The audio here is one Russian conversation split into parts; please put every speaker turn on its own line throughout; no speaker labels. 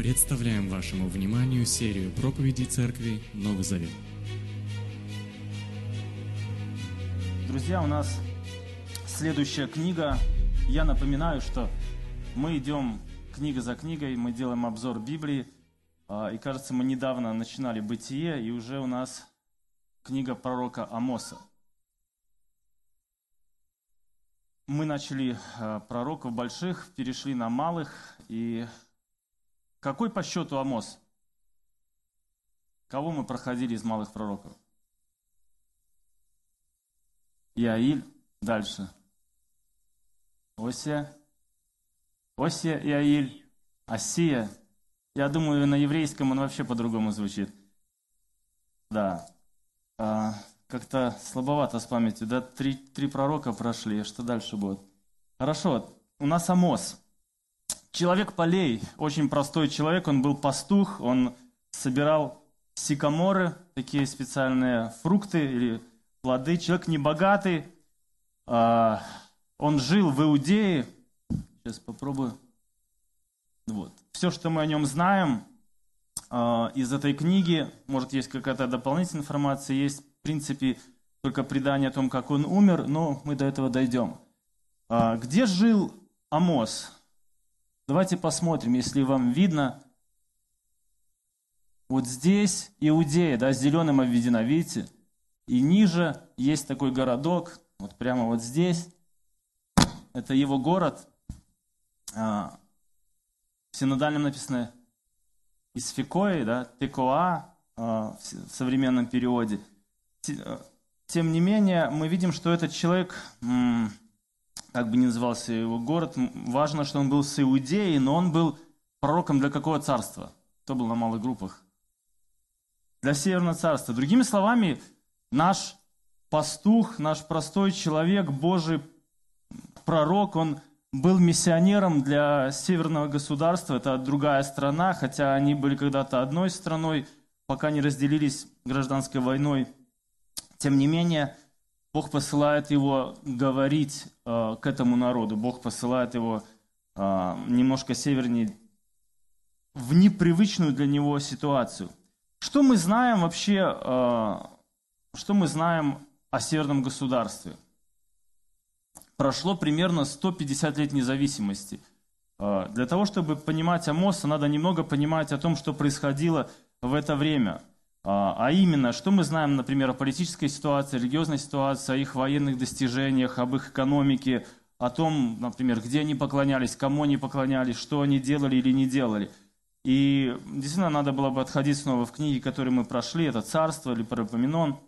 Представляем вашему вниманию серию проповедей Церкви Новый Завет.
Друзья, у нас следующая книга. Я напоминаю, что мы идем книга за книгой, мы делаем обзор Библии. А, И кажется, мы недавно начинали «Бытие», и уже у нас книга пророка Амоса. Мы начали а, пророков больших, перешли на малых. И какой по счету Амос? Кого мы проходили из малых пророков? Иаиль. Дальше. Осия. Осия, Иаиль. Осия. Я думаю, на еврейском он вообще по-другому звучит. Да. А, как-то слабовато с памятью. Да, три, три пророка прошли. Что дальше будет? Хорошо. У нас Амос. Человек полей. Очень простой человек. Он был пастух. Он собирал сикаморы, такие специальные фрукты или плоды. Человек небогатый. А, он жил в Иудее. Сейчас попробую. Вот. Все, что мы о нем знаем а, из этой книги, может, есть какая-то дополнительная информация, есть, в принципе, только предание о том, как он умер, но мы до этого дойдем. А, Где жил Амос? Давайте посмотрим, если вам видно. Вот здесь Иудея, да, зеленым обведена, видите? И ниже есть такой городок, вот прямо вот здесь. Это его город. А, В синодальном написано Исфикои, да, Текоа а, в современном переводе. А, Тем не менее, мы видим, что этот человек, как бы ни назывался его город, важно, что он был с Иудеей, но он был пророком для какого царства? Кто был на малых группах? Для Северного царства. Другими словами, наш пастух, наш простой человек, Божий пророк, он был миссионером для северного государства, это другая страна, хотя они были когда-то одной страной, пока не разделились гражданской войной. Тем не менее, Бог посылает его говорить э, к этому народу, Бог посылает его э, немножко севернее, в непривычную для него ситуацию. Что мы знаем вообще, э, что мы знаем о северном государстве? прошло примерно 150 лет независимости. А, Для того, чтобы понимать Амоса, надо немного понимать о том, что происходило в это время. А а именно, что мы знаем, например, о политической ситуации, религиозной ситуации, о их военных достижениях, об их экономике, о том, например, где они поклонялись, кому они поклонялись, что они делали или не делали. И действительно, надо было бы отходить снова в книги, которые мы прошли, это «Царство» или «Парапоменон».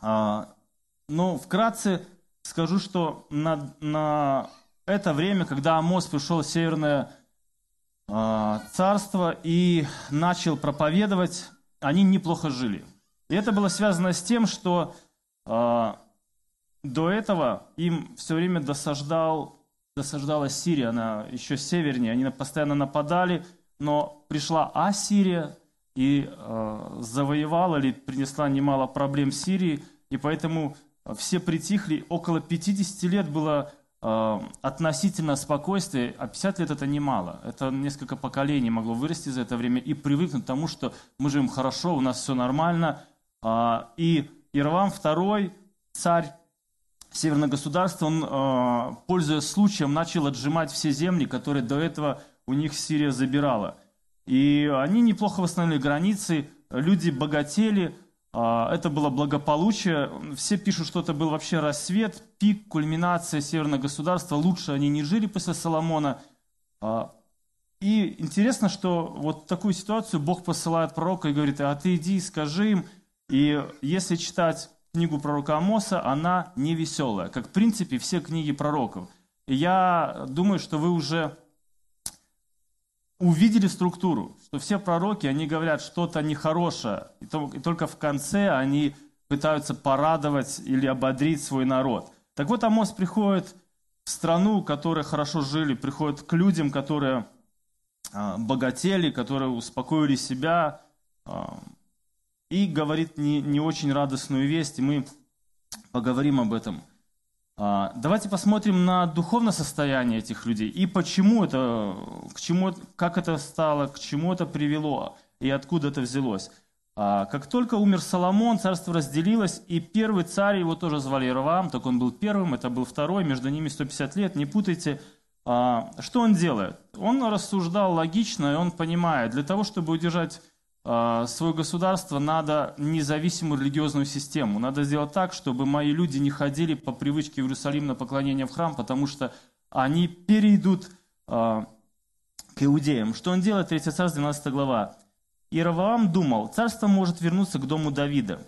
А, Но вкратце скажу, что на, на это время, когда Амос пришел в Северное а, царство и начал проповедовать, они неплохо жили. И это было связано с тем, что а, до этого им все время досаждал, досаждала Сирия, она еще севернее, они постоянно нападали, но пришла Ассирия и э, завоевала или принесла немало проблем Сирии, и поэтому все притихли. Около 50 лет было э, относительно спокойствия, а 50 лет это немало. Это несколько поколений могло вырасти за это время и привыкнуть к тому, что мы живем хорошо, у нас все нормально. А, и Ирвам II, царь северного государства, он, э, пользуясь случаем, начал отжимать все земли, которые до этого у них Сирия забирала. И они неплохо восстановили границы, люди богатели, это было благополучие. Все пишут, что это был вообще рассвет, пик, кульминация северного государства. Лучше они не жили после Соломона. А, И интересно, что вот такую ситуацию Бог посылает пророка и говорит, а ты иди, скажи им. И если читать книгу пророка Амоса, она не веселая, как в принципе все книги пророков. И я думаю, что вы уже увидели структуру, что все пророки, они говорят что-то нехорошее, и, то- и только в конце они пытаются порадовать или ободрить свой народ. Так вот, Амос приходит в страну, которые хорошо жили, приходит к людям, которые а, богатели, которые успокоили себя, а, и говорит не, не очень радостную весть, и мы поговорим об этом. А, давайте посмотрим на духовное состояние этих людей и почему это, к чему, как это стало, к чему это привело и откуда это взялось. А, как только умер Соломон, царство разделилось, и первый царь, его тоже звали Иеровоам, только он был первым, это был второй, между ними 150 лет, не путайте. А, что он делает? Он рассуждал логично, и он понимает, для того, чтобы удержать свое государство, надо независимую религиозную систему. Надо сделать так, чтобы мои люди не ходили по привычке в Иерусалим на поклонение в храм, потому что они перейдут к иудеям. Что он делает? 3 царь, 12 глава. Иеровоам думал, царство может вернуться к дому Давида.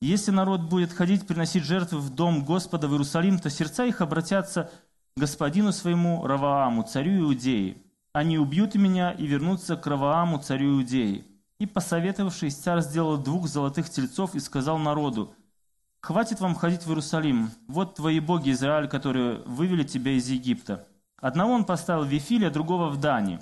Если народ будет ходить приносить жертвы в дом Господа в Иерусалим, то сердца их обратятся к господину своему Равааму, царю Иудеи. Они убьют меня и вернутся к Равааму, царю Иудеи. И, посоветовавшись, царь сделал двух золотых тельцов и сказал народу, «Хватит вам ходить в Иерусалим. Вот твои боги Израиль, которые вывели тебя из Египта». Одного он поставил в Вифиле, а другого в Дани.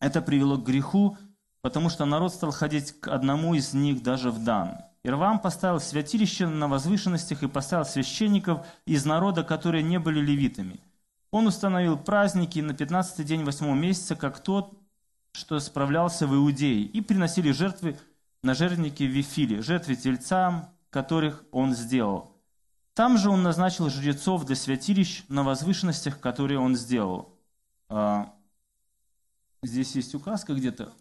Это привело к греху, потому что народ стал ходить к одному из них даже в Дан. Ирвам поставил святилище на возвышенностях и поставил священников из народа, которые не были левитами. Он установил праздники на 15-й день восьмого месяца, как тот, что справлялся в Иудее, и приносили жертвы на жертвенники в Вифиле, жертвы тельцам, которых он сделал. Там же он назначил жрецов для святилищ на возвышенностях, которые он сделал. А, здесь есть указка где-то.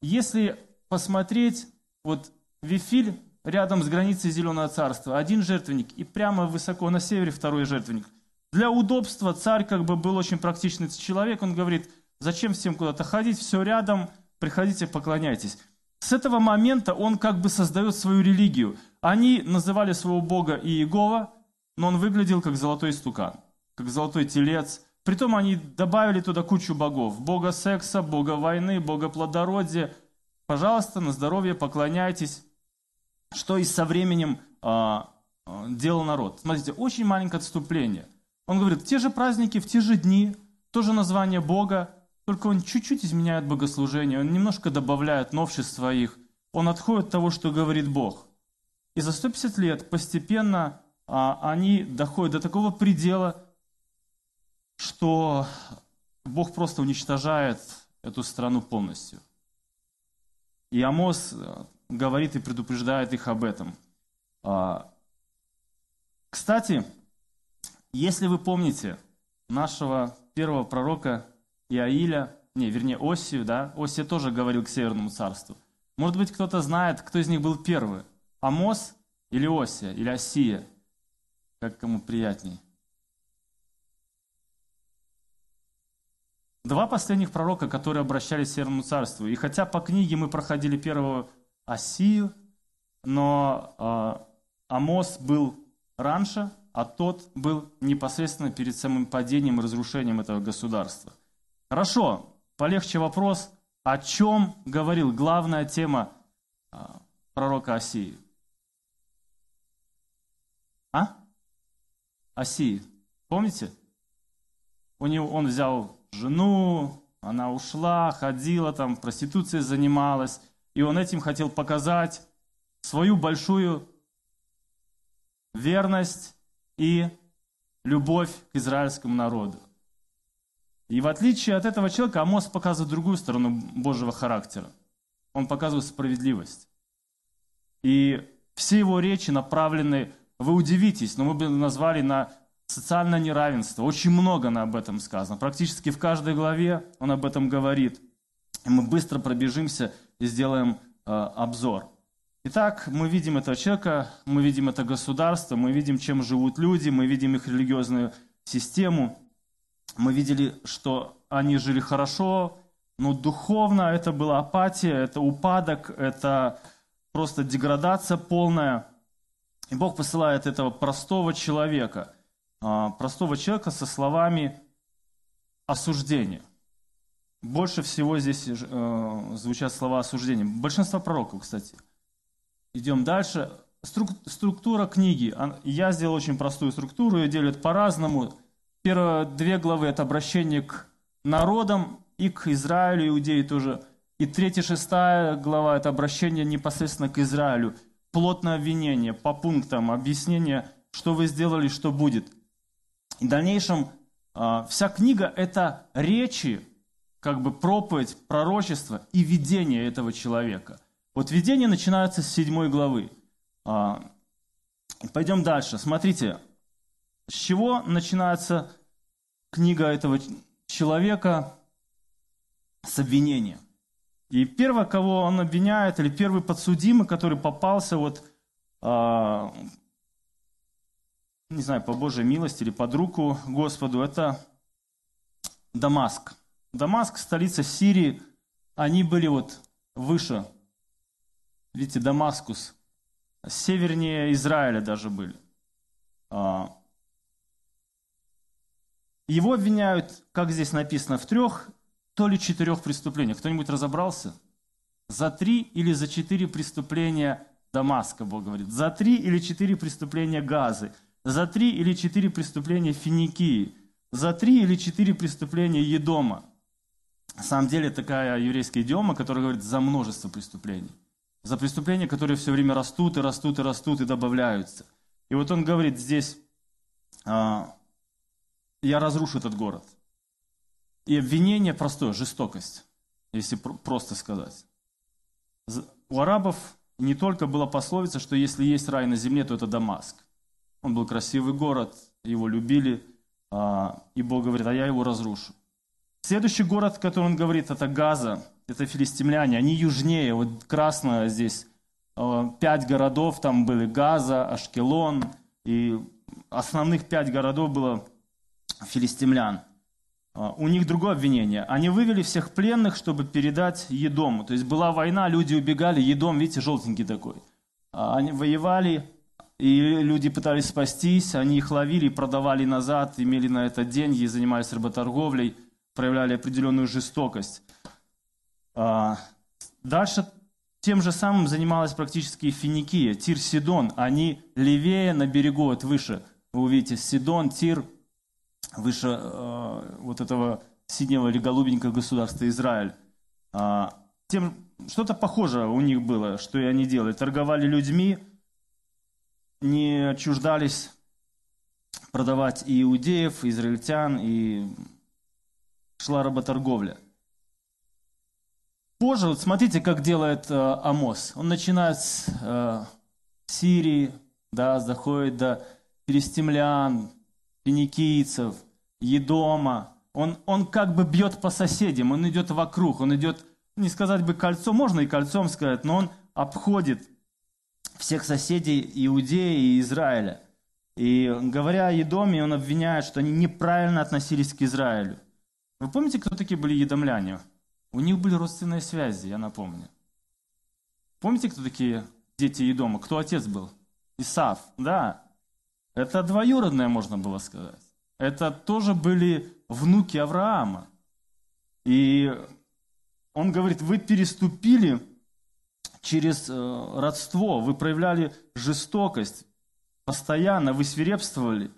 Если посмотреть, вот Вифиль рядом с границей Зеленого царства, один жертвенник, и прямо высоко на севере второй жертвенник. Для удобства царь как бы был очень практичный человек, он говорит, зачем всем куда-то ходить, все рядом, приходите, поклоняйтесь. С этого момента он как бы создает свою религию. Они называли своего бога Иегова, но он выглядел как золотой стукан, как золотой телец, Притом они добавили туда кучу богов. Бога секса, бога войны, бога плодородия. Пожалуйста, на здоровье поклоняйтесь. Что и со временем а, а, делал народ. Смотрите, очень маленькое отступление. Он говорит, те же праздники, в те же дни, тоже название Бога, только он чуть-чуть изменяет богослужение, он немножко добавляет новшеств своих. Он отходит от того, что говорит Бог. И за 150 лет постепенно а, они доходят до такого предела, что Бог просто уничтожает эту страну полностью. И Амос э, говорит и предупреждает их об этом. А, кстати, если вы помните нашего первого пророка Иаиля, не, вернее, Осию, да, Осия тоже говорил к Северному царству. Может быть, кто-то знает, кто из них был первый, Амос или Осия, или Осия, как кому приятней. Два последних пророка, которые обращались к Северному Царству. И хотя по книге мы проходили первого Осию, но э, Амос был раньше, а тот был непосредственно перед самым падением и разрушением этого государства. Хорошо, полегче вопрос, о чем говорил главная тема э, пророка Осии? А? Осии. Помните? У него, он взял жену, она ушла, ходила там, проституцией занималась. И он этим хотел показать свою большую верность и любовь к израильскому народу. И в отличие от этого человека, Амос показывает другую сторону Божьего характера. Он показывает справедливость. И все его речи направлены, вы удивитесь, но мы бы назвали на социальное неравенство. Очень много на об этом сказано. Практически в каждой главе он об этом говорит. И мы быстро пробежимся и сделаем э, обзор. Итак, мы видим этого человека, мы видим это государство, мы видим, чем живут люди, мы видим их религиозную систему. Мы видели, что они жили хорошо, но духовно это была апатия, это упадок, это просто деградация полная. И Бог посылает этого простого человека – а, простого человека со словами осуждения. Больше всего здесь э, звучат слова осуждения. Большинство пророков, кстати. Идем дальше. Структура книги. Я сделал очень простую структуру, ее делят по-разному. Первые две главы – это обращение к народам и к Израилю, иудеи тоже. И третья, шестая глава – это обращение непосредственно к Израилю. Плотное обвинение по пунктам, объяснение, что вы сделали, что будет – в дальнейшем а, вся книга – это речи, как бы проповедь, пророчество и видение этого человека. Вот видение начинается с седьмой главы. А, пойдем дальше. Смотрите, с чего начинается книга этого человека? С обвинения. И первое, кого он обвиняет, или первый подсудимый, который попался вот а, не знаю, по Божьей милости или под руку Господу, это Дамаск. Дамаск, столица Сирии, они были вот выше, видите, Дамаскус, севернее Израиля даже были. Его обвиняют, как здесь написано, в трех, то ли четырех преступлениях. Кто-нибудь разобрался? За три или за четыре преступления Дамаска, Бог говорит. За три или четыре преступления Газы – за три или четыре преступления Финикии, за три или четыре преступления Едома. На самом деле такая еврейская идиома, которая говорит за множество преступлений. За преступления, которые все время растут и растут и растут и добавляются. И вот он говорит здесь, а, я разрушу этот город. И обвинение простое, жестокость, если просто сказать. У арабов не только была пословица, что если есть рай на земле, то это Дамаск. Он был красивый город, его любили, а, и Бог говорит, а я его разрушу. Следующий город, который он говорит, это Газа, это филистимляне, они южнее, вот красное здесь, а, пять городов там были, Газа, Ашкелон, и основных пять городов было филистимлян. А, у них другое обвинение. Они вывели всех пленных, чтобы передать Едому. То есть была война, люди убегали, Едом, видите, желтенький такой. Они воевали, и люди пытались спастись, они их ловили, продавали назад, имели на это деньги, занимались работорговлей, проявляли определенную жестокость. А, дальше тем же самым занималась практически Финикия, Тир, Сидон. Они левее на берегу, вот выше, вы увидите, Сидон, Тир, выше э, вот этого синего или голубенького государства Израиль. А, тем, что-то похожее у них было, что и они делали. Торговали людьми, не отчуждались продавать и иудеев, и израильтян, и шла работорговля. Позже, вот смотрите, как делает э, Амос. Он начинает с э, Сирии, да, заходит до перестемлян, финикийцев, Едома. Он, он как бы бьет по соседям, он идет вокруг, он идет, не сказать бы кольцо, можно и кольцом сказать, но он обходит всех соседей Иудеи и Израиля. И говоря о Едоме, он обвиняет, что они неправильно относились к Израилю. Вы помните, кто такие были едомляне? У них были родственные связи, я напомню. Помните, кто такие дети Едома? Кто отец был? Исав, да. Это двоюродное, можно было сказать. Это тоже были внуки Авраама. И он говорит, вы переступили через э, родство, вы проявляли жестокость, постоянно вы свирепствовали.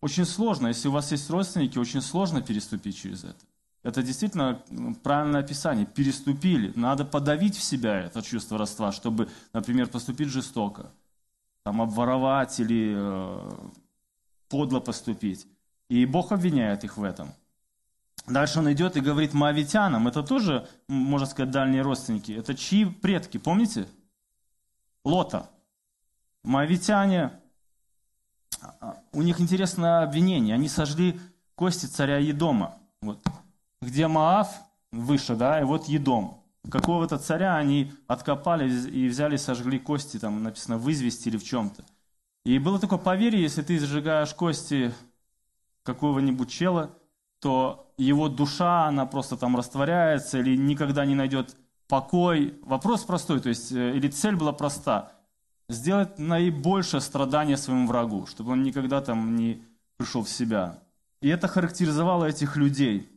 Очень сложно, если у вас есть родственники, очень сложно переступить через это. Это действительно правильное описание. Переступили. Надо подавить в себя это чувство родства, чтобы, например, поступить жестоко. Там обворовать или э, подло поступить. И Бог обвиняет их в этом. Дальше он идет и говорит моавитянам. Это тоже, можно сказать, дальние родственники. Это чьи предки, помните? Лота. Моавитяне, а, у них интересное обвинение. Они сожгли кости царя Едома. Вот. Где Маав, выше, да, и вот Едом. Какого-то царя они откопали и взяли, сожгли кости, там написано в извести или в чем-то. И было такое поверье, если ты сжигаешь кости какого-нибудь чела, то его душа, она просто там растворяется или никогда не найдет покой. Вопрос простой, то есть, э, или цель была проста. Сделать наибольшее страдание своему врагу, чтобы он никогда там не пришел в себя. И это характеризовало этих людей.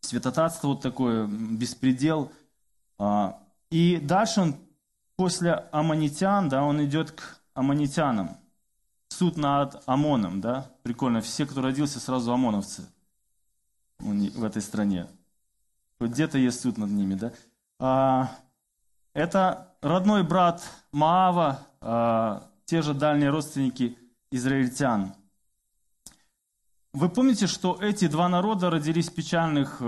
Святотатство вот такое, беспредел. А, и дальше он после аммонитян, да, он идет к аммонитянам. Суд над Амоном, да, прикольно. Все, кто родился, сразу ОМОНовцы в этой стране. Где-то есть суд над ними, да? А, это родной брат Маава, а, те же дальние родственники израильтян. вы помните, что эти два народа родились в, печальных, э,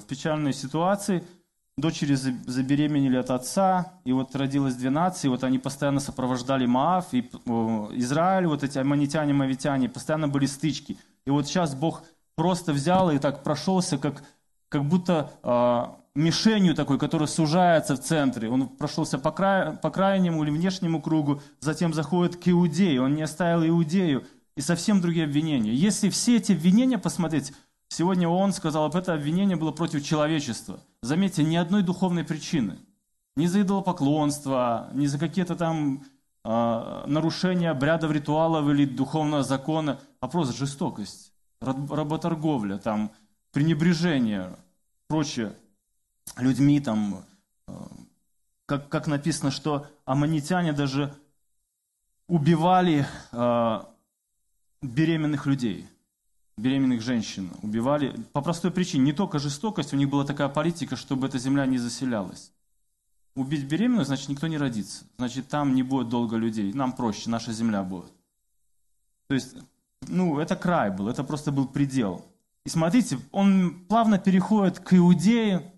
в печальной ситуации. Дочери забеременели от отца, и вот родилось две нации, вот они постоянно сопровождали Маав, и Израиль, вот эти аммонитяне, мавитяне, постоянно были стычки. И вот сейчас Бог просто взял и так прошелся, как, как будто э, мишенью такой, которая сужается в центре. Он прошелся по, край, по крайнему или внешнему кругу, затем заходит к Иудею. Он не оставил Иудею, и совсем другие обвинения. Если все эти обвинения посмотреть, сегодня он сказал, об это обвинение было против человечества. Заметьте, ни одной духовной причины. Ни за идолопоклонство, ни за какие-то там э, нарушения обрядов, ритуалов или духовного закона, а просто жестокость, работорговля, там, пренебрежение, прочее людьми, там, э, как, как написано, что аммонитяне даже убивали э, беременных людей, беременных женщин убивали по простой причине. Не только жестокость, у них была такая политика, чтобы эта земля не заселялась. Убить беременную, значит, никто не родится. Значит, там не будет долго людей. Нам проще, наша земля будет. То есть, ну, это край был, это просто был предел. И смотрите, он плавно переходит к Иудее,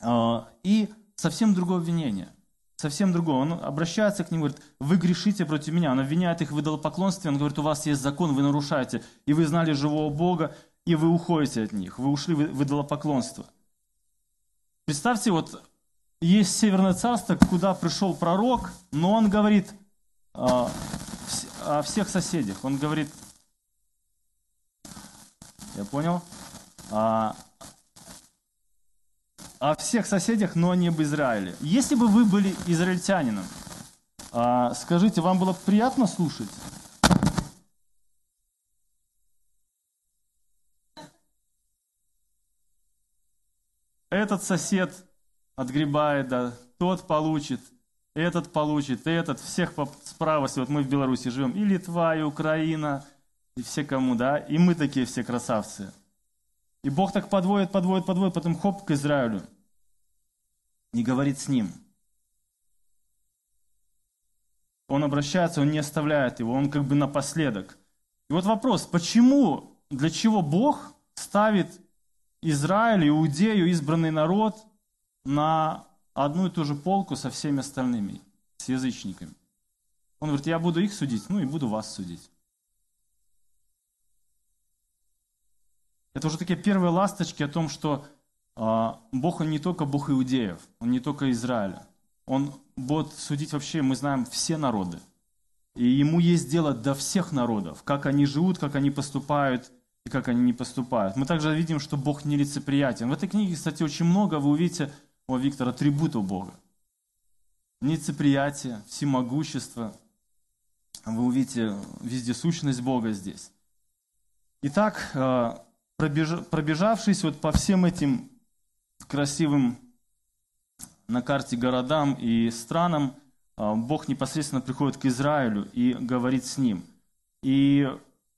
э, и совсем другое обвинение совсем другое. Он обращается к ним, говорит, вы грешите против меня. Он обвиняет их в идолопоклонстве, он говорит, у вас есть закон, вы нарушаете, и вы знали живого Бога, и вы уходите от них, вы ушли в идолопоклонство. Представьте, вот есть Северное Царство, куда пришел пророк, но он говорит о, о всех соседях. Он говорит, я понял, а, о всех соседях, но не об Израиле. Если бы вы были израильтянином, а, скажите, вам было приятно слушать? Этот сосед отгребает, да, тот получит, этот получит, этот, всех справа, вот мы в Беларуси живем, и Литва, и Украина, и все кому, да, и мы такие все красавцы – и Бог так подводит, подводит, подводит, потом хоп к Израилю. Не говорит с ним. Он обращается, он не оставляет его, он как бы напоследок. И вот вопрос, почему, для чего Бог ставит Израиль, Иудею, избранный народ на одну и ту же полку со всеми остальными, с язычниками? Он говорит, я буду их судить, ну и буду вас судить. Это уже такие первые ласточки о том, что э, Бог, Он не только Бог иудеев, Он не только Израиля. Он будет судить вообще, мы знаем, все народы. И Ему есть дело до всех народов, как они живут, как они поступают и как они не поступают. Мы также видим, что Бог нелицеприятен. В этой книге, кстати, очень много, вы увидите, о, Виктор, атрибутов Бога. Нелицеприятие, всемогущество. Вы увидите везде сущность Бога здесь. Итак, а, пробежавшись вот по всем этим красивым на карте городам и странам, а, Бог непосредственно приходит к Израилю и говорит с ним. И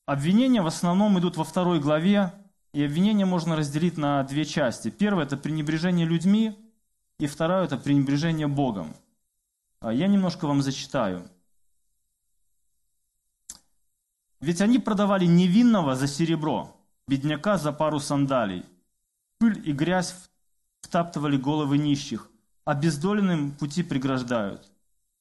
обвинения в основном идут во второй главе, и обвинения можно разделить на две части. Первое – это пренебрежение людьми, и второе – это пренебрежение Богом. А, я немножко вам зачитаю. Ведь они продавали невинного за серебро, бедняка за пару сандалий. Пыль и грязь втаптывали головы нищих, а бездоленным пути преграждают.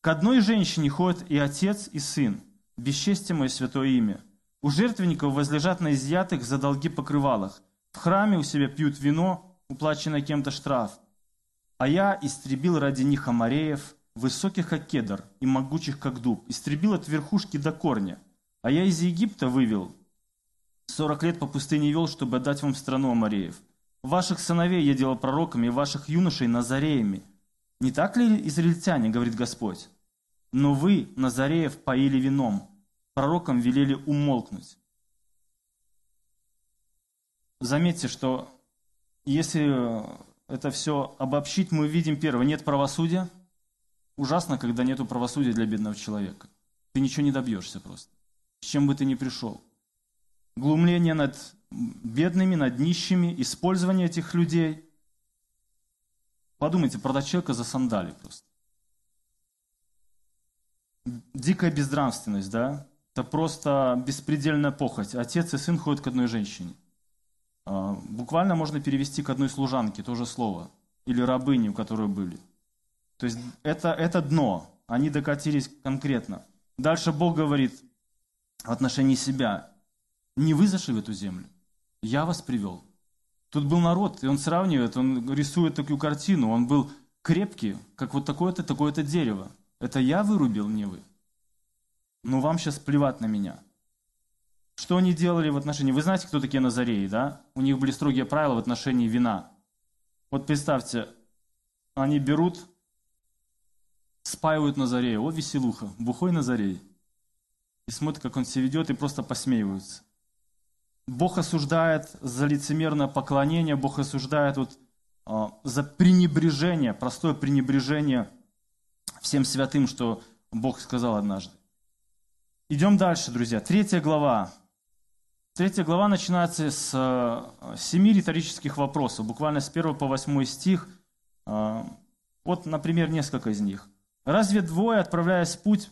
К одной женщине ходят и отец, и сын, бесчестие мое святое имя. У жертвенников возлежат на изъятых за долги покрывалах. В храме у себя пьют вино, уплаченное кем-то штраф. А я истребил ради них амареев, высоких как кедр и могучих как дуб, истребил от верхушки до корня. А я из Египта вывел Сорок лет по пустыне вел, чтобы отдать вам страну Амареев. Ваших сыновей я делал пророками, ваших юношей назареями. Не так ли, израильтяне, говорит Господь? Но вы, Назареев, поили вином, пророкам велели умолкнуть. Заметьте, что если это все обобщить, мы видим первое, нет правосудия. Ужасно, когда нет правосудия для бедного человека. Ты ничего не добьешься просто. С чем бы ты ни пришел глумление над бедными, над нищими, использование этих людей. Подумайте, продать человека за сандали просто. Дикая безнравственность, да? Это просто беспредельная похоть. Отец и сын ходят к одной женщине. А, буквально можно перевести к одной служанке, то же слово. Или рабыне, у которой были. То есть это, это дно. Они докатились конкретно. Дальше Бог говорит в отношении себя. Не вы зашли в эту землю, я вас привел. Тут был народ, и он сравнивает, он рисует такую картину. Он был крепкий, как вот такое-то, такое-то дерево. Это я вырубил, не вы. Но вам сейчас плевать на меня. Что они делали в отношении... Вы знаете, кто такие Назареи, да? У них были строгие правила в отношении вина. Вот представьте, они берут, спаивают Назарея. О, веселуха, бухой Назарей. И смотрят, как он себя ведет, и просто посмеиваются. Бог осуждает за лицемерное поклонение, Бог осуждает вот, э, за пренебрежение, простое пренебрежение всем святым, что Бог сказал однажды. Идем дальше, друзья. Третья глава. Третья глава начинается с э, семи риторических вопросов, буквально с 1 по 8 стих. Э, вот, например, несколько из них. «Разве двое, отправляясь в путь,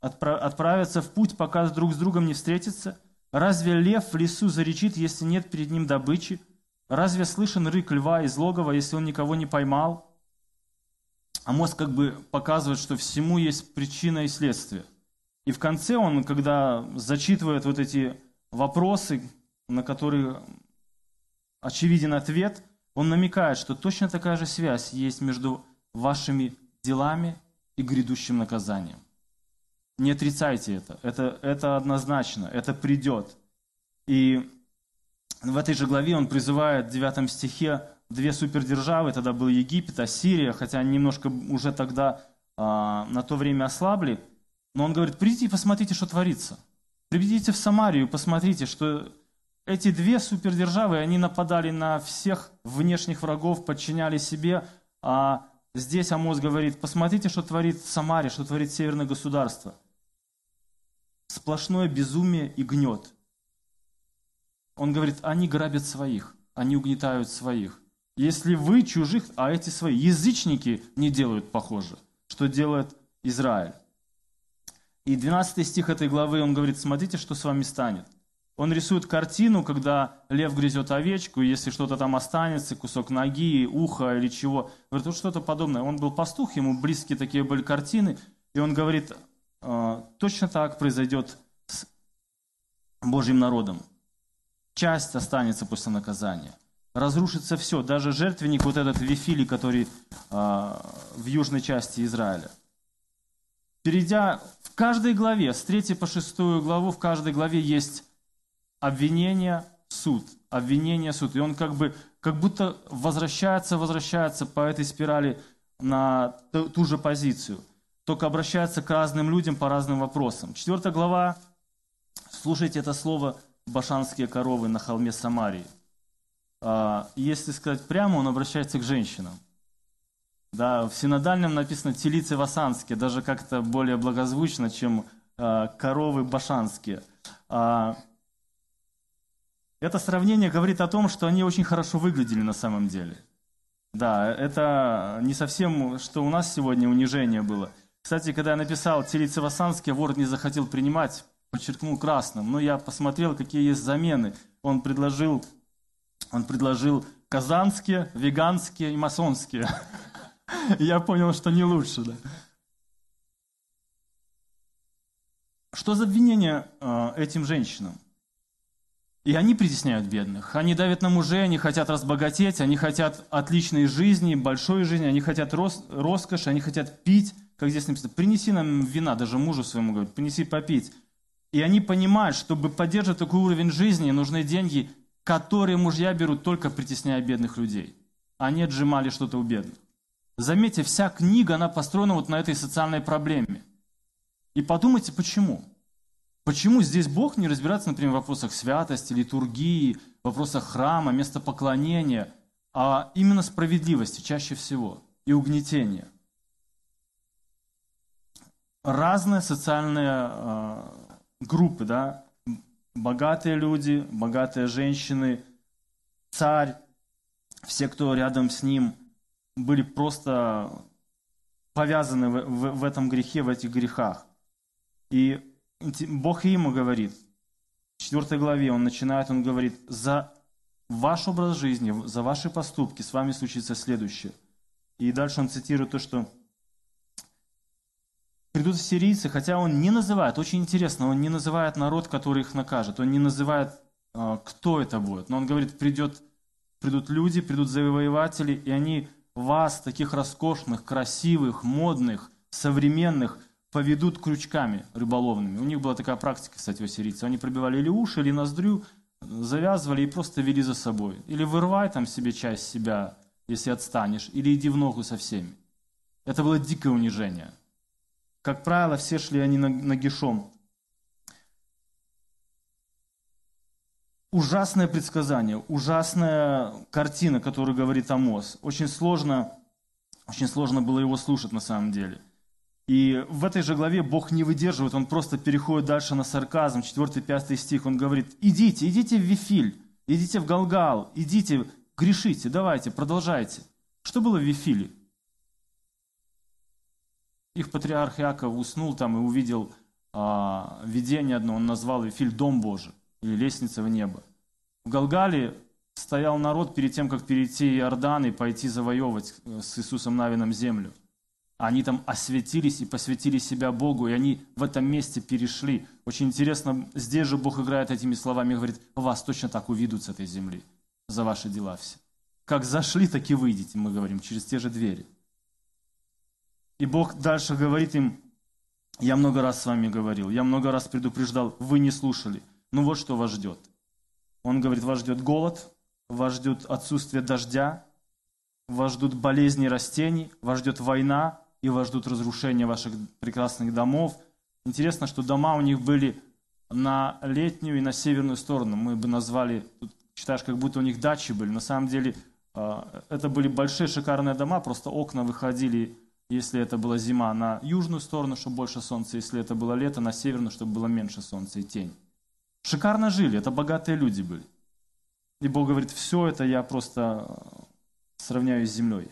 отправятся в путь, пока друг с другом не встретятся?» Разве лев в лесу заречит, если нет перед ним добычи? Разве слышен рык льва из логова, если он никого не поймал? А мозг как бы показывает, что всему есть причина и следствие. И в конце он, когда зачитывает вот эти вопросы, на которые очевиден ответ, он намекает, что точно такая же связь есть между вашими делами и грядущим наказанием. Не отрицайте это. Это, это однозначно. Это придет. И в этой же главе он призывает в 9 стихе две супердержавы. Тогда был Египет, Ассирия, хотя они немножко уже тогда а, на то время ослабли. Но он говорит, придите и посмотрите, что творится. Придите в Самарию, посмотрите, что эти две супердержавы, они нападали на всех внешних врагов, подчиняли себе, а здесь Амос говорит, посмотрите, что творит Самария, что творит северное государство – сплошное безумие и гнет. Он говорит, они грабят своих, они угнетают своих. Если вы чужих, а эти свои, язычники не делают похоже, что делает Израиль. И 12 стих этой главы, он говорит, смотрите, что с вами станет. Он рисует картину, когда лев грызет овечку, и если что-то там останется, кусок ноги, ухо или чего, говорит, вот что-то подобное. Он был пастух, ему близкие такие были картины, и он говорит, точно так произойдет с Божьим народом. Часть останется после наказания. Разрушится все, даже жертвенник, вот этот Вифили, который а, в южной части Израиля. Перейдя в каждой главе, с 3 по 6 главу, в каждой главе есть обвинение, суд. Обвинение, суд. И он как бы, как будто возвращается, возвращается по этой спирали на ту, ту же позицию только обращается к разным людям по разным вопросам. Четвертая глава, слушайте это слово «башанские коровы на холме Самарии». А, если сказать прямо, он обращается к женщинам. Да, в синодальном написано «телицы васанские», даже как-то более благозвучно, чем а, «коровы башанские». А, это сравнение говорит о том, что они очень хорошо выглядели на самом деле. Да, это не совсем, что у нас сегодня унижение было. Кстати, когда я написал Телицевасанский, Word не захотел принимать, подчеркнул красным. Но я посмотрел, какие есть замены. Он предложил, он предложил казанские, веганские и масонские. Я понял, что не лучше. Да? Что за обвинение э, этим женщинам? И они притесняют бедных. Они давят на мужей, они хотят разбогатеть, они хотят отличной жизни, большой жизни, они хотят рос, роскоши, они хотят пить как здесь написано, принеси нам вина, даже мужу своему говорит, принеси попить. И они понимают, чтобы поддерживать такой уровень жизни, нужны деньги, которые мужья берут только притесняя бедных людей. Они отжимали что-то у бедных. Заметьте, вся книга, она построена вот на этой социальной проблеме. И подумайте, почему? Почему здесь Бог не разбирается, например, в вопросах святости, литургии, в вопросах храма, места поклонения, а именно справедливости чаще всего и угнетения – разные социальные э, группы, да, богатые люди, богатые женщины, царь, все, кто рядом с ним, были просто повязаны в, в, в этом грехе, в этих грехах. И Бог ему говорит, в 4 главе он начинает, он говорит, за ваш образ жизни, за ваши поступки с вами случится следующее. И дальше он цитирует то, что придут сирийцы, хотя он не называет, очень интересно, он не называет народ, который их накажет, он не называет, а, кто это будет, но он говорит, придет, придут люди, придут завоеватели, и они вас, таких роскошных, красивых, модных, современных, поведут крючками рыболовными. У них была такая практика, кстати, у сирийцев. Они пробивали или уши, или ноздрю, завязывали и просто вели за собой. Или вырывай там себе часть себя, если отстанешь, или иди в ногу со всеми. Это было дикое унижение. Как правило, все шли они нагишом. Ужасное предсказание, ужасная картина, которую говорит Амос. Очень сложно, очень сложно было его слушать на самом деле. И в этой же главе Бог не выдерживает, он просто переходит дальше на сарказм, 4-5 стих, он говорит, идите, идите в Вифиль, идите в Галгал, идите, грешите, давайте, продолжайте. Что было в Вифиле? Их патриарх Иаков уснул там и увидел а, видение одно, он назвал Вифиль «Дом Божий» или «Лестница в небо». В Галгале стоял народ перед тем, как перейти Иордан и пойти завоевывать э, с Иисусом Навином землю. Они там осветились и посвятили себя Богу, и они в этом месте перешли. Очень интересно, здесь же Бог играет этими словами и говорит, вас точно так увидут с этой земли за ваши дела все. Как зашли, так и выйдете, мы говорим, через те же двери. И Бог дальше говорит им, я много раз с вами говорил, я много раз предупреждал, вы не слушали. Ну вот что вас ждет. Он говорит, вас ждет голод, вас ждет отсутствие дождя, вас ждут болезни растений, вас ждет война, и вас ждут разрушения ваших прекрасных домов. Интересно, что дома у них были на летнюю и на северную сторону. Мы бы назвали, считаешь, как будто у них дачи были. На самом деле а, это были большие шикарные дома, просто окна выходили, если это была зима, на южную сторону, чтобы больше солнца, если это было лето, на северную, чтобы было меньше солнца и тень. Шикарно жили, это богатые люди были. И Бог говорит, все это я просто сравняю с землей.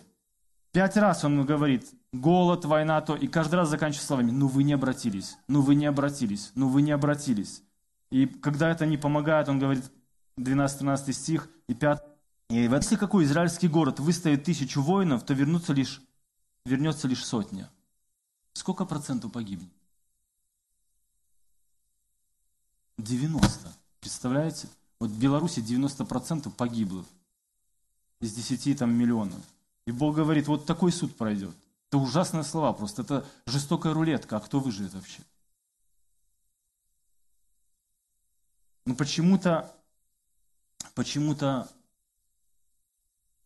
Пять раз он говорит, голод, война, то, и каждый раз заканчивает словами, ну вы не обратились, ну вы не обратились, ну вы не обратились. И когда это не помогает, он говорит, 12-13 стих и 5. И если какой израильский город выставит тысячу воинов, то вернутся лишь, вернется лишь сотня. Сколько процентов погибнет? 90. Представляете? Вот в Беларуси 90% погибло из 10 там, миллионов. И Бог говорит, вот такой суд пройдет. Это ужасные слова, просто это жестокая рулетка, а кто выживет вообще? Но почему-то, почему-то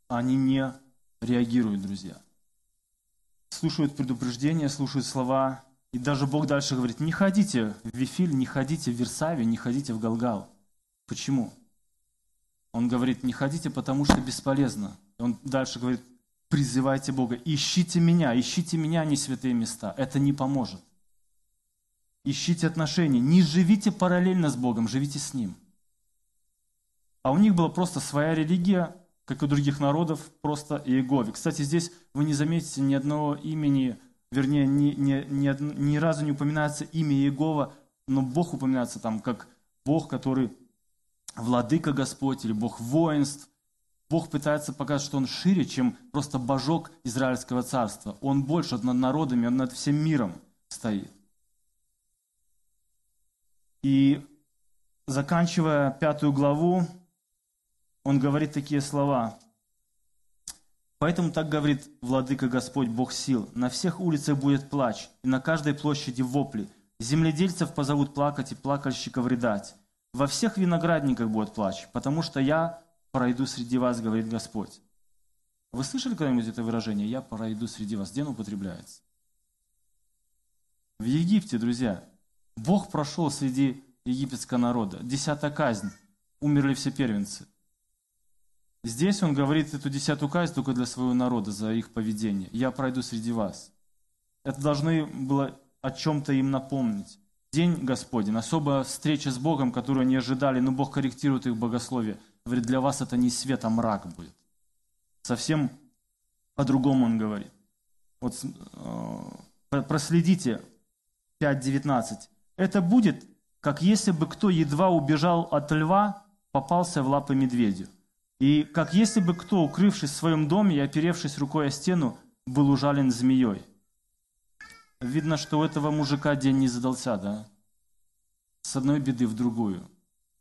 они не реагируют, друзья. Слушают предупреждения, слушают слова. И даже Бог дальше говорит, не ходите в Вифиль, не ходите в Версаве, не ходите в Галгал. Почему? Он говорит, не ходите, потому что бесполезно. Он дальше говорит, призывайте Бога, ищите меня, ищите меня, а не святые места. Это не поможет. Ищите отношения, не живите параллельно с Богом, живите с Ним. А у них была просто своя религия, как и у других народов, просто Иегове. Кстати, здесь вы не заметите ни одного имени, вернее, ни, ни, ни, ни разу не упоминается имя Иегова, но Бог упоминается там как Бог, который владыка Господь или Бог воинств, Бог пытается показать, что Он шире, чем просто божок Израильского царства. Он больше над народами, Он над всем миром стоит. И заканчивая пятую главу, он говорит такие слова. Поэтому так говорит Владыка Господь, Бог сил. На всех улицах будет плач, и на каждой площади вопли. Земледельцев позовут плакать и плакальщиков рыдать. Во всех виноградниках будет плач, потому что я пройду среди вас, говорит Господь. Вы слышали когда-нибудь это выражение? Я пройду среди вас. Где оно употребляется? В Египте, друзья, Бог прошел среди египетского народа. Десятая казнь. Умерли все первенцы. Здесь он говорит эту десятую казнь только для своего народа, за их поведение. Я пройду среди вас. Это должны было о чем-то им напомнить. День Господень, особая встреча с Богом, которую они ожидали, но Бог корректирует их богословие – Говорит, для вас это не свет, а мрак будет. Совсем по-другому он говорит. Вот э, проследите 5.19. Это будет, как если бы кто едва убежал от льва, попался в лапы медведю. И как если бы кто, укрывшись в своем доме и оперевшись рукой о стену, был ужален змеей. Видно, что у этого мужика день не задался, да? С одной беды в другую.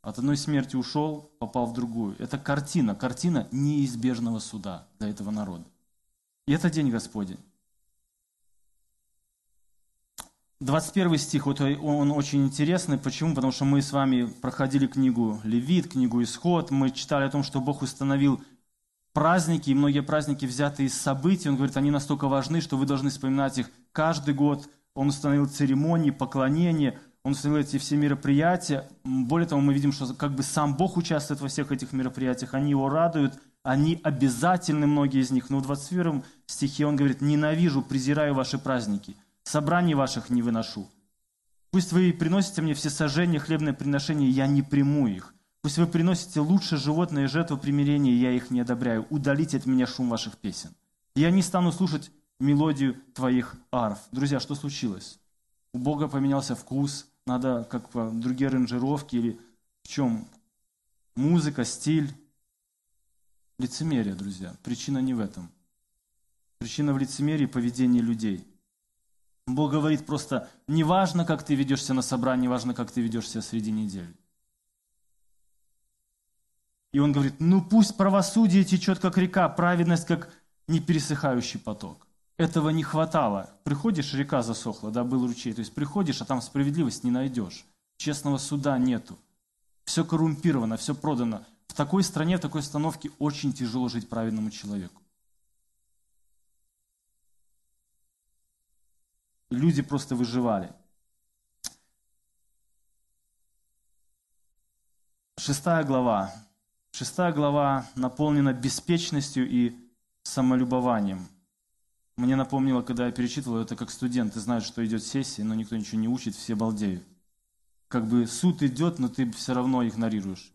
От одной смерти ушел, попал в другую. Это картина, картина неизбежного суда для этого народа. И это день Господень. 21 стих, вот он очень интересный. Почему? Потому что мы с вами проходили книгу Левит, книгу Исход. Мы читали о том, что Бог установил праздники, и многие праздники взяты из событий. Он говорит, они настолько важны, что вы должны вспоминать их каждый год. Он установил церемонии, поклонения, он установил эти все мероприятия. Более того, мы видим, что как бы сам Бог участвует во всех этих мероприятиях. Они его радуют, они обязательны, многие из них. Но в 21 стихе он говорит, ненавижу, презираю ваши праздники – собраний ваших не выношу. Пусть вы приносите мне все сожжения, хлебное приношение, я не приму их. Пусть вы приносите лучше животные жертвы примирения, я их не одобряю. Удалите от меня шум ваших песен. Я не стану слушать мелодию твоих арф. Друзья, что случилось? У Бога поменялся вкус, надо как другие аранжировки или в чем? Музыка, стиль. Лицемерие, друзья. Причина не в этом. Причина в лицемерии поведения людей. Бог говорит просто, не важно, как ты ведешься на собрании, важно, как ты ведешься среди недели. И он говорит, ну пусть правосудие течет, как река, праведность, как непересыхающий поток. Этого не хватало. Приходишь, река засохла, да, был ручей. То есть приходишь, а там справедливость не найдешь. Честного суда нету. Все коррумпировано, все продано. В такой стране, в такой остановке очень тяжело жить праведному человеку. люди просто выживали. Шестая глава. Шестая глава наполнена беспечностью и самолюбованием. Мне напомнило, когда я перечитывал это как студенты знают, что идет сессия, но никто ничего не учит, все балдеют. Как бы суд идет, но ты все равно игнорируешь.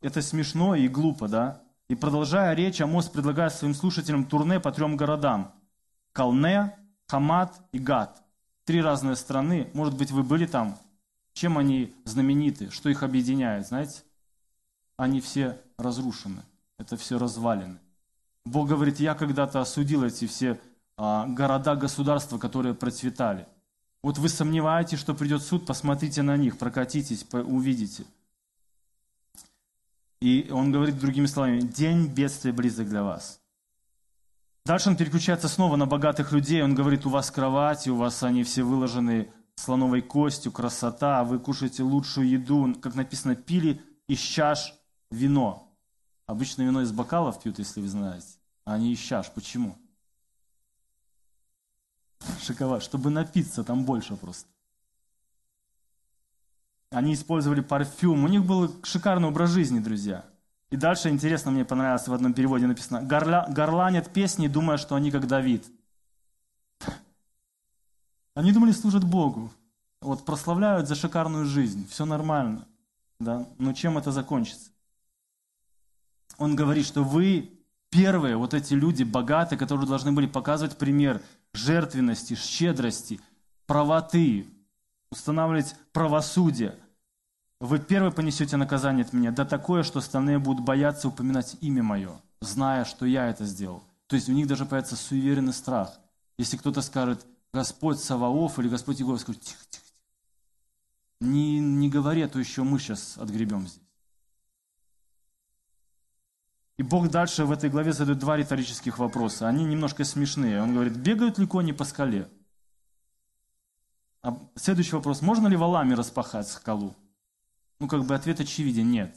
Это смешно и глупо, да? И продолжая речь, Амос предлагает своим слушателям турне по трем городам. Калне, Хамат и Гад. Три разные страны. Может быть, вы были там? Чем они знамениты? Что их объединяет? Знаете? Они все разрушены. Это все развалины. Бог говорит, я когда-то осудил эти все а, города, государства, которые процветали. Вот вы сомневаетесь, что придет суд, посмотрите на них, прокатитесь, увидите. И он говорит другими словами, день бедствия близок для вас. Дальше он переключается снова на богатых людей. Он говорит, у вас кровати, у вас они все выложены слоновой костью, красота, вы кушаете лучшую еду. Как написано, пили из чаш вино. Обычно вино из бокалов пьют, если вы знаете, а не из чаш. Почему? Шоколад, чтобы напиться, там больше просто. Они использовали парфюм. У них был шикарный образ жизни, друзья. И дальше интересно, мне понравилось, в одном переводе написано, Горля, горланят песни, думая, что они как Давид. Они думали, служат Богу. Вот прославляют за шикарную жизнь, все нормально. Да? Но чем это закончится? Он говорит, что вы первые, вот эти люди богатые, которые должны были показывать пример жертвенности, щедрости, правоты, устанавливать правосудие – вы первый понесете наказание от меня, да такое, что остальные будут бояться упоминать имя мое, зная, что я это сделал. То есть у них даже появится суеверенный страх. Если кто-то скажет, Господь Саваоф или Господь Егор, скажет, тихо, тихо, тихо. Не, не говори, а то еще мы сейчас отгребем здесь. И Бог дальше в этой главе задает два риторических вопроса. Они немножко смешные. Он говорит, бегают ли кони по скале? А следующий вопрос, можно ли валами распахать скалу? Ну, как бы ответ очевиден, нет.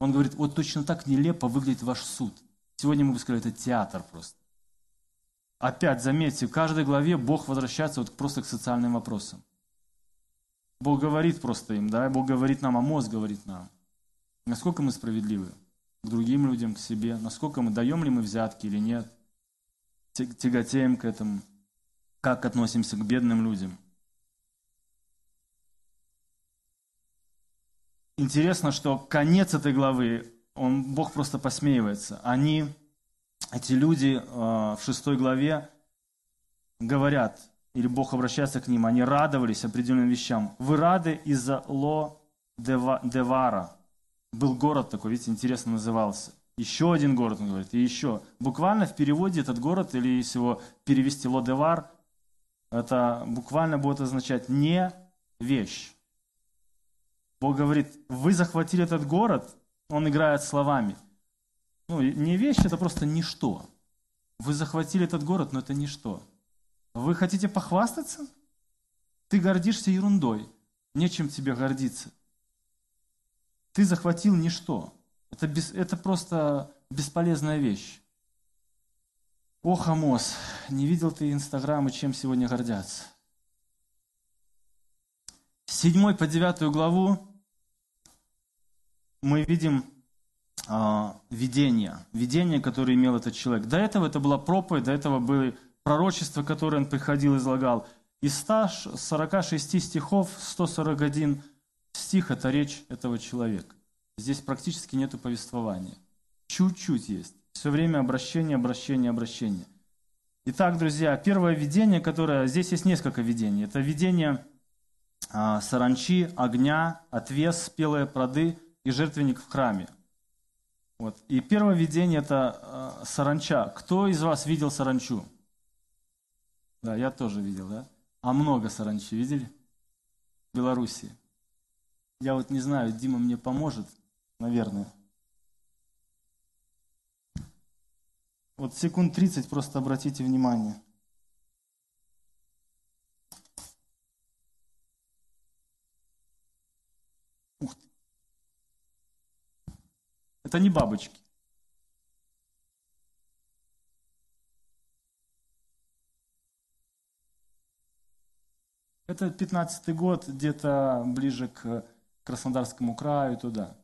Он говорит, вот точно так нелепо выглядит ваш суд. Сегодня мы бы сказали, это театр просто. Опять, заметьте, в каждой главе Бог возвращается вот просто к социальным вопросам. Бог говорит просто им, да, Бог говорит нам, а мозг говорит нам. Насколько мы справедливы к другим людям, к себе, насколько мы даем ли мы взятки или нет, тяготеем к этому, как относимся к бедным людям – интересно, что конец этой главы, он, Бог просто посмеивается. Они, эти люди э, в шестой главе говорят, или Бог обращается к ним, они радовались определенным вещам. Вы рады из-за Ло Девара. Был город такой, видите, интересно назывался. Еще один город, он говорит, и еще. Буквально в переводе этот город, или если его перевести Лодевар, это буквально будет означать «не вещь». Бог говорит, вы захватили этот город, он играет словами. Ну, не вещь, это просто ничто. Вы захватили этот город, но это ничто. Вы хотите похвастаться? Ты гордишься ерундой. Нечем тебе гордиться. Ты захватил ничто. Это, без, это просто бесполезная вещь. Ох, Амос, не видел ты Инстаграма, чем сегодня гордятся. С 7 по 9 главу мы видим э, видение, видение, которое имел этот человек. До этого это была проповедь, до этого были пророчества, которые он приходил и излагал. Из 146 стихов 141 стих – это речь этого человека. Здесь практически нет повествования. Чуть-чуть есть. Все время обращение, обращение, обращение. Итак, друзья, первое видение, которое... Здесь есть несколько видений. Это видение а, саранчи, огня, отвес, спелые плоды и жертвенник в храме. Вот. И первое видение – это а, саранча. Кто из вас видел саранчу? Да, я тоже видел, да? А много саранчи видели? В Белоруссии. Я вот не знаю, Дима мне поможет наверное. Вот секунд 30 просто обратите внимание. Ух ты. Это не бабочки. Это 15 год, где-то ближе к Краснодарскому краю, туда.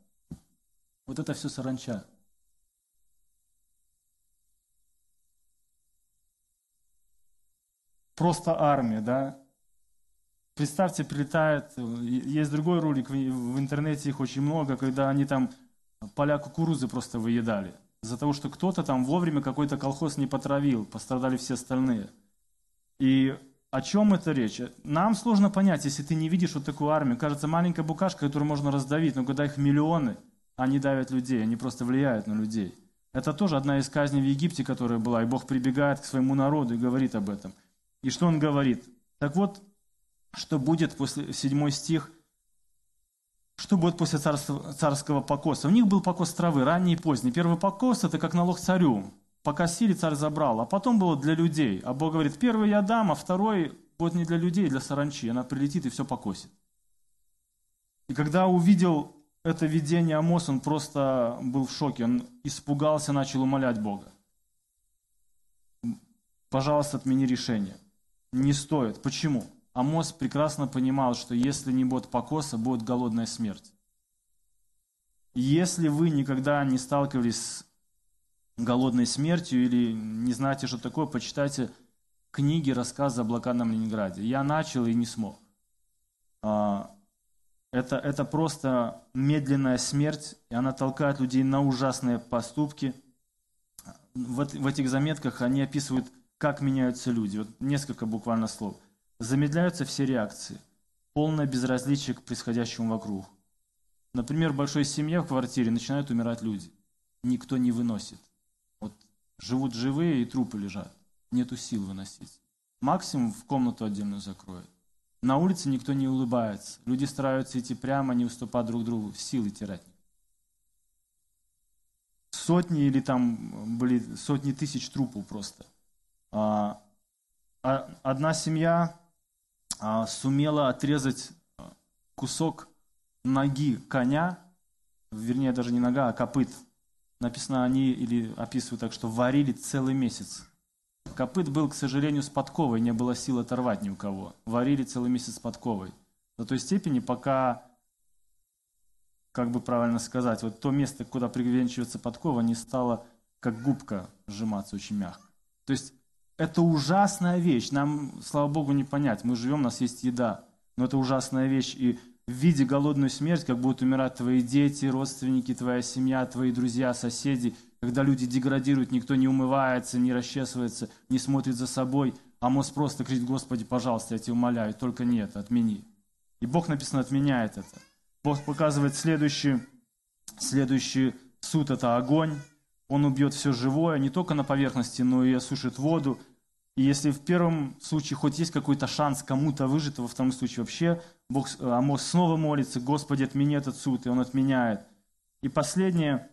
Вот это все саранча. Просто армия, да? Представьте, прилетает, есть другой ролик, в интернете их очень много, когда они там поля кукурузы просто выедали. Из-за того, что кто-то там вовремя какой-то колхоз не потравил, пострадали все остальные. И о чем это речь? Нам сложно понять, если ты не видишь вот такую армию. Кажется, маленькая букашка, которую можно раздавить, но когда их миллионы – они давят людей, они просто влияют на людей. Это тоже одна из казней в Египте, которая была, и Бог прибегает к своему народу и говорит об этом. И что он говорит? Так вот, что будет после, седьмой стих, что будет после царства, царского покоса? У них был покос травы, ранний и поздний. Первый покос – это как налог царю. Покосили, царь забрал. А потом было для людей. А Бог говорит, первый я дам, а второй будет не для людей, а для саранчи. Она прилетит и все покосит. И когда увидел это видение Амос, он просто был в шоке, он испугался, начал умолять Бога. Пожалуйста, отмени решение. Не стоит. Почему? Амос прекрасно понимал, что если не будет покоса, будет голодная смерть. Если вы никогда не сталкивались с голодной смертью или не знаете, что такое, почитайте книги, рассказы о блокадном Ленинграде. Я начал и не смог. А, это, это просто медленная смерть, и она толкает людей на ужасные поступки. В, в этих заметках они описывают, как меняются люди. Вот несколько буквально слов. Замедляются все реакции. Полное безразличие к происходящему вокруг. Например, в большой семье в квартире начинают умирать люди. Никто не выносит. Живут живые и трупы лежат. Нету сил выносить. Максимум в комнату отдельную закроют. На улице никто не улыбается. Люди стараются идти прямо, не уступать друг другу, силы терять. Сотни или там были сотни тысяч трупов просто. А, а, одна семья а, сумела отрезать кусок ноги коня, вернее даже не нога, а копыт. Написано, они или описывают так, что варили целый месяц Копыт был, к сожалению, с подковой, не было сил оторвать ни у кого. Варили целый месяц с подковой. До той степени, пока, как бы правильно сказать, вот то место, куда привенчивается подкова, не стало как губка сжиматься очень мягко. То есть это ужасная вещь. Нам, слава Богу, не понять. Мы живем, у нас есть еда. Но это ужасная вещь. И в виде голодную смерть, как будут умирать твои дети, родственники, твоя семья, твои друзья, соседи – когда люди деградируют, никто не умывается, не расчесывается, не смотрит за собой, Амос просто кричит, Господи, пожалуйста, я тебя умоляю, только не это, отмени. И Бог, написано, отменяет это. Бог показывает следующий, следующий суд – это огонь. Он убьет все живое, не только на поверхности, но и осушит воду. И если в первом случае хоть есть какой-то шанс кому-то выжить, то во втором случае вообще Бог, Амос снова молится, Господи, отмени этот суд, и он отменяет. И последнее,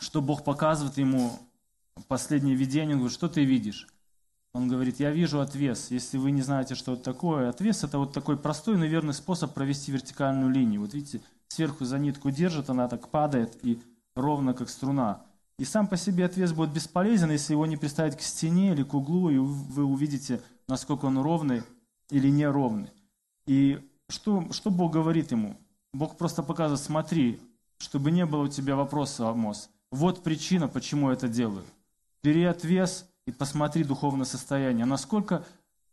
что Бог показывает ему, последнее видение, он говорит, что ты видишь? Он говорит, я вижу отвес. Если вы не знаете, что это такое, отвес – это вот такой простой, но верный способ провести вертикальную линию. Вот видите, сверху за нитку держит, она так падает и ровно как струна. И сам по себе отвес будет бесполезен, если его не приставить к стене или к углу, и вы увидите, насколько он ровный или неровный. И что, что Бог говорит ему? Бог просто показывает, смотри, чтобы не было у тебя вопроса, Амос. Вот причина, почему я это делаю. Бери отвес и посмотри духовное состояние. Насколько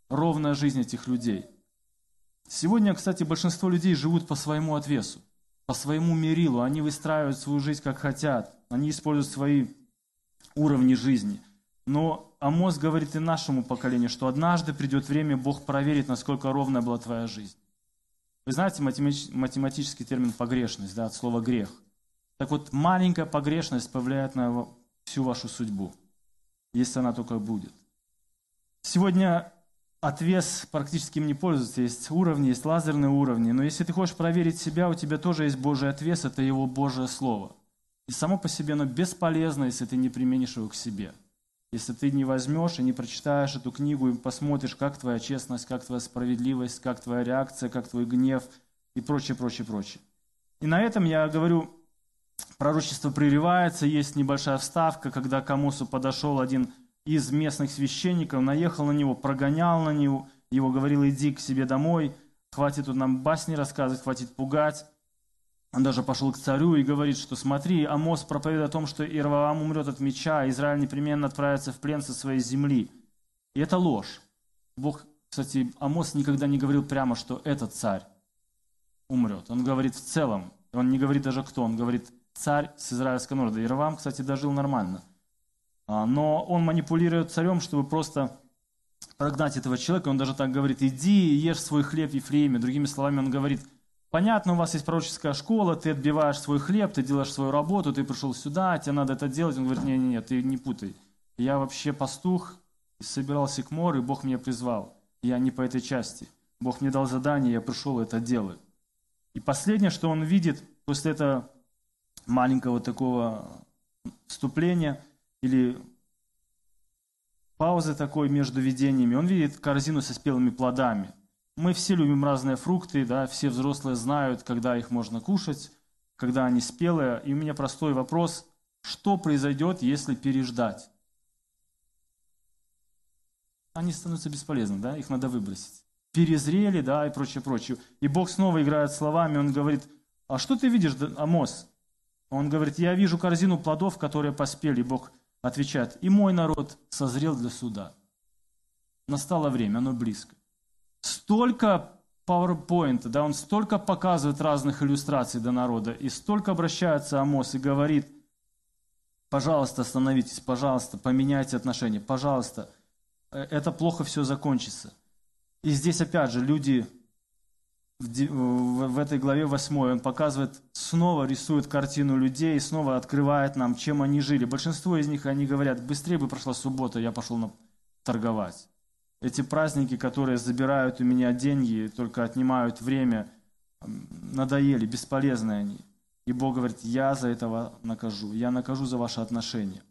ровная жизнь этих людей. Сегодня, кстати, большинство людей живут по своему отвесу, по своему мерилу. Они выстраивают свою жизнь как хотят. Они используют свои уровни жизни. Но Амос говорит и нашему поколению, что однажды придет время, Бог проверит, насколько ровная была твоя жизнь. Вы знаете математический термин погрешность, да, от слова грех. Так вот, маленькая погрешность повлияет на всю вашу судьбу, если она только будет. Сегодня отвес практически им не пользуется. Есть уровни, есть лазерные уровни. Но если ты хочешь проверить себя, у тебя тоже есть Божий отвес, это Его Божье Слово. И само по себе оно бесполезно, если ты не применишь его к себе. Если ты не возьмешь и не прочитаешь эту книгу и посмотришь, как твоя честность, как твоя справедливость, как твоя реакция, как твой гнев и прочее, прочее, прочее. И на этом я говорю, пророчество прерывается, есть небольшая вставка, когда к Амосу подошел один из местных священников, наехал на него, прогонял на него, его говорил, иди к себе домой, хватит тут нам басни рассказывать, хватит пугать. Он даже пошел к царю и говорит, что смотри, Амос проповедует о том, что Ирваам умрет от меча, а Израиль непременно отправится в плен со своей земли. И это ложь. Бог, кстати, Амос никогда не говорил прямо, что этот царь умрет. Он говорит в целом. Он не говорит даже кто. Он говорит царь с израильского народа. Ирваам, кстати, дожил нормально. А, но он манипулирует царем, чтобы просто прогнать этого человека. Он даже так говорит, иди ешь свой хлеб Ефреме. Другими словами, он говорит – Понятно, у вас есть пророческая школа, ты отбиваешь свой хлеб, ты делаешь свою работу, ты пришел сюда, тебе надо это делать. Он говорит, не-не-не, ты не путай. Я вообще пастух, собирался к морю, и Бог меня призвал. Я не по этой части. Бог мне дал задание, я пришел это делаю. И последнее, что он видит после этого маленького такого вступления или паузы такой между видениями, он видит корзину со спелыми плодами – мы все любим разные фрукты, да, все взрослые знают, когда их можно кушать, когда они спелые. И у меня простой вопрос, что произойдет, если переждать? Они становятся бесполезны, да, их надо выбросить. Перезрели, да, и прочее, прочее. И Бог снова играет словами, Он говорит, а что ты видишь, Амос? Он говорит, я вижу корзину плодов, которые поспели. Бог отвечает, и мой народ созрел для суда. Настало время, оно близко столько PowerPoint, да, он столько показывает разных иллюстраций до народа, и столько обращается Амос и говорит, пожалуйста, остановитесь, пожалуйста, поменяйте отношения, пожалуйста, э, это плохо все закончится. И здесь опять же люди в этой главе 8 он показывает, снова рисует картину людей, снова открывает нам, чем они жили. Большинство из них, они говорят, быстрее бы прошла суббота, я пошел на торговать. Эти праздники, которые забирают у меня деньги, только отнимают время, надоели, бесполезны они. И Бог говорит, я за этого накажу, я накажу за ваши отношения.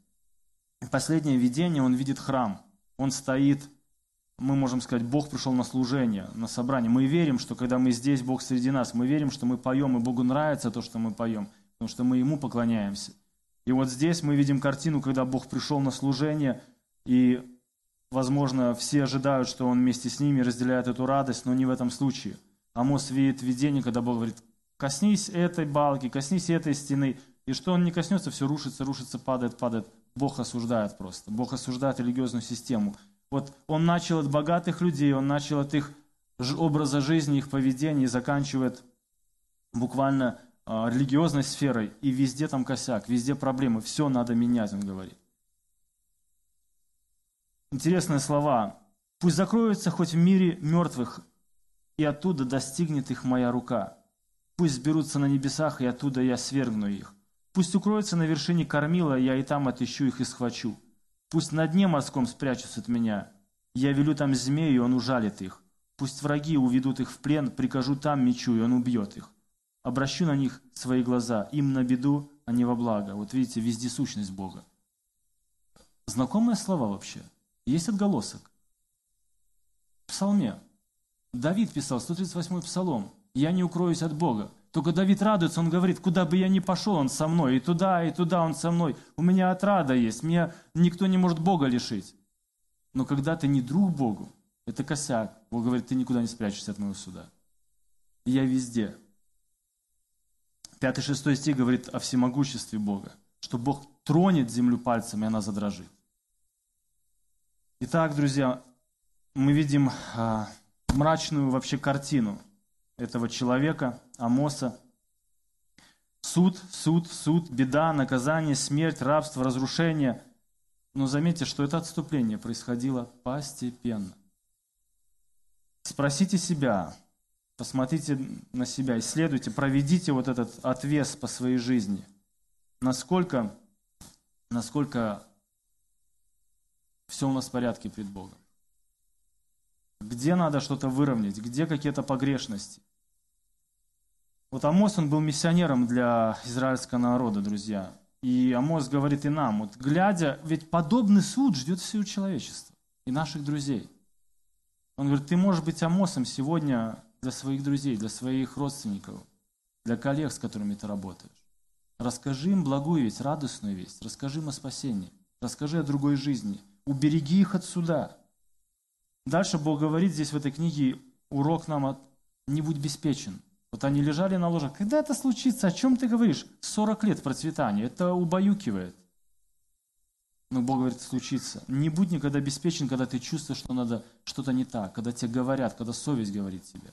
Последнее видение, он видит храм. Он стоит, мы можем сказать, Бог пришел на служение, на собрание. Мы верим, что когда мы здесь, Бог среди нас. Мы верим, что мы поем, и Богу нравится то, что мы поем, потому что мы Ему поклоняемся. И вот здесь мы видим картину, когда Бог пришел на служение, и Возможно, все ожидают, что он вместе с ними разделяет эту радость, но не в этом случае. Амос видит видение, когда Бог говорит, коснись этой балки, коснись этой стены. И что он не коснется, все рушится, рушится, падает, падает. Бог осуждает просто. Бог осуждает религиозную систему. Вот он начал от богатых людей, он начал от их образа жизни, их поведения и заканчивает буквально а, религиозной сферой. И везде там косяк, везде проблемы. Все надо менять, он говорит. Интересные слова. Пусть закроются хоть в мире мертвых, и оттуда достигнет их моя рука. Пусть сберутся на небесах, и оттуда я свергну их. Пусть укроются на вершине кормила, я и там отыщу их и схвачу. Пусть на дне морском спрячутся от меня. Я велю там змею, и он ужалит их. Пусть враги уведут их в плен, прикажу там мечу, и он убьет их. Обращу на них свои глаза, им на беду, а не во благо. Вот видите, вездесущность Бога. Знакомые слова вообще. Есть отголосок. В псалме. Давид писал, 138-й псалом. «Я не укроюсь от Бога». Только Давид радуется, он говорит, куда бы я ни пошел, он со мной, и туда, и туда он со мной. У меня отрада есть, меня никто не может Бога лишить. Но когда ты не друг Богу, это косяк. Бог говорит, ты никуда не спрячешься от моего суда. И я везде. Пятый, шестой стих говорит о всемогуществе Бога, что Бог тронет землю пальцем, и она задрожит. Итак, друзья, мы видим а, мрачную вообще картину этого человека, Амоса. Суд, суд, суд, беда, наказание, смерть, рабство, разрушение. Но заметьте, что это отступление происходило постепенно. Спросите себя, посмотрите на себя, исследуйте, проведите вот этот отвес по своей жизни. Насколько, насколько все у нас в порядке пред Богом. Где надо что-то выровнять, где какие-то погрешности. Вот Амос, он был миссионером для израильского народа, друзья. И Амос говорит и нам, вот глядя, ведь подобный суд ждет всего человечества и наших друзей. Он говорит, ты можешь быть Амосом сегодня для своих друзей, для своих родственников, для коллег, с которыми ты работаешь. Расскажи им благую весть, радостную весть, расскажи им о спасении, расскажи о другой жизни, убереги их от суда. Дальше Бог говорит здесь в этой книге, урок нам от «не будь беспечен». Вот они лежали на ложах. Когда это случится? О чем ты говоришь? 40 лет процветания. Это убаюкивает. Но Бог говорит, случится. Не будь никогда беспечен, когда ты чувствуешь, что надо что-то не так, когда тебе говорят, когда совесть говорит тебе.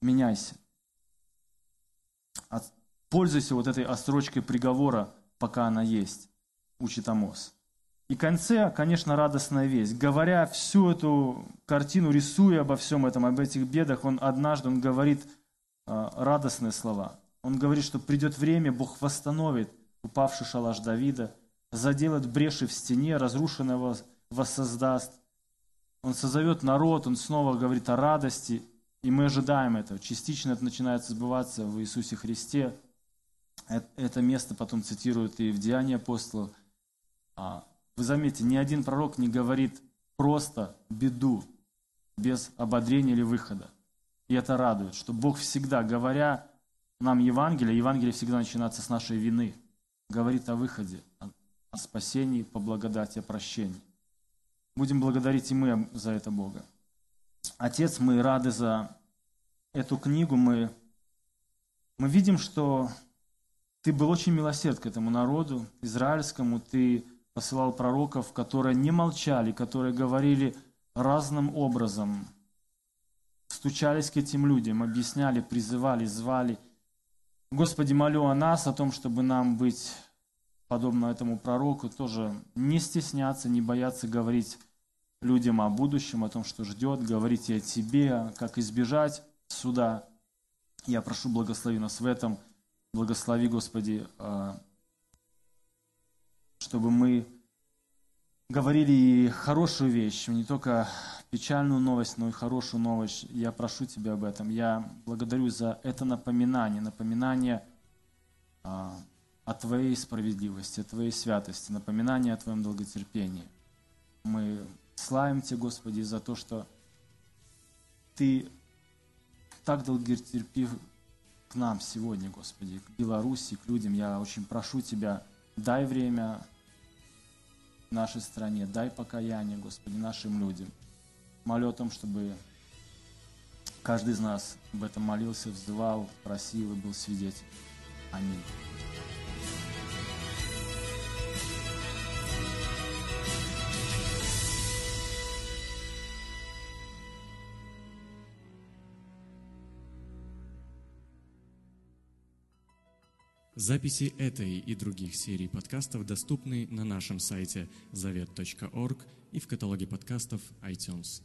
Меняйся. Пользуйся вот этой острочкой приговора, пока она есть, учит Амос. И конце, конечно, радостная весть. Говоря всю эту картину, рисуя обо всем этом, об этих бедах, он однажды он говорит радостные слова. Он говорит, что придет время, Бог восстановит упавший шалаш Давида, заделает бреши в стене, разрушенного воссоздаст. Он созовет народ, он снова говорит о радости, и мы ожидаем этого. Частично это начинает сбываться в Иисусе Христе. Это место потом цитируют и в Деянии апостолов. А, вы заметите, ни один пророк не говорит просто беду, без ободрения или выхода. И это радует, что Бог всегда, говоря нам Евангелие, Евангелие всегда начинается с нашей вины, говорит о выходе, о спасении по благодати, о прощении. Будем благодарить и мы за это Бога. Отец, мы рады за эту книгу. Мы, мы видим, что ты был очень милосерд к этому народу израильскому. Ты посылал пророков, которые не молчали, которые говорили разным образом, стучались к этим людям, объясняли, призывали, звали. Господи, молю о нас, о том, чтобы нам быть подобно этому пророку, тоже не стесняться, не бояться говорить людям о будущем, о том, что ждет, говорить и о тебе, как избежать суда. Я прошу, благослови нас в этом. Благослови, Господи, а, чтобы мы говорили и хорошую вещь, не только печальную новость, но и хорошую новость. Я прошу Тебя об этом. Я благодарю за это напоминание, напоминание а, о Твоей справедливости, о Твоей святости, напоминание о Твоем долготерпении. Мы славим Тебя, Господи, за то, что Ты так долготерпив к нам сегодня, Господи, к Беларуси, к людям. Я очень прошу Тебя, дай время нашей стране. Дай покаяние, Господи, нашим людям. Молю о том, чтобы каждый из нас об этом молился, взывал, просил и был свидетель. Аминь.
Записи этой и других серий подкастов доступны на нашем сайте завет.орг и в каталоге подкастов iTunes.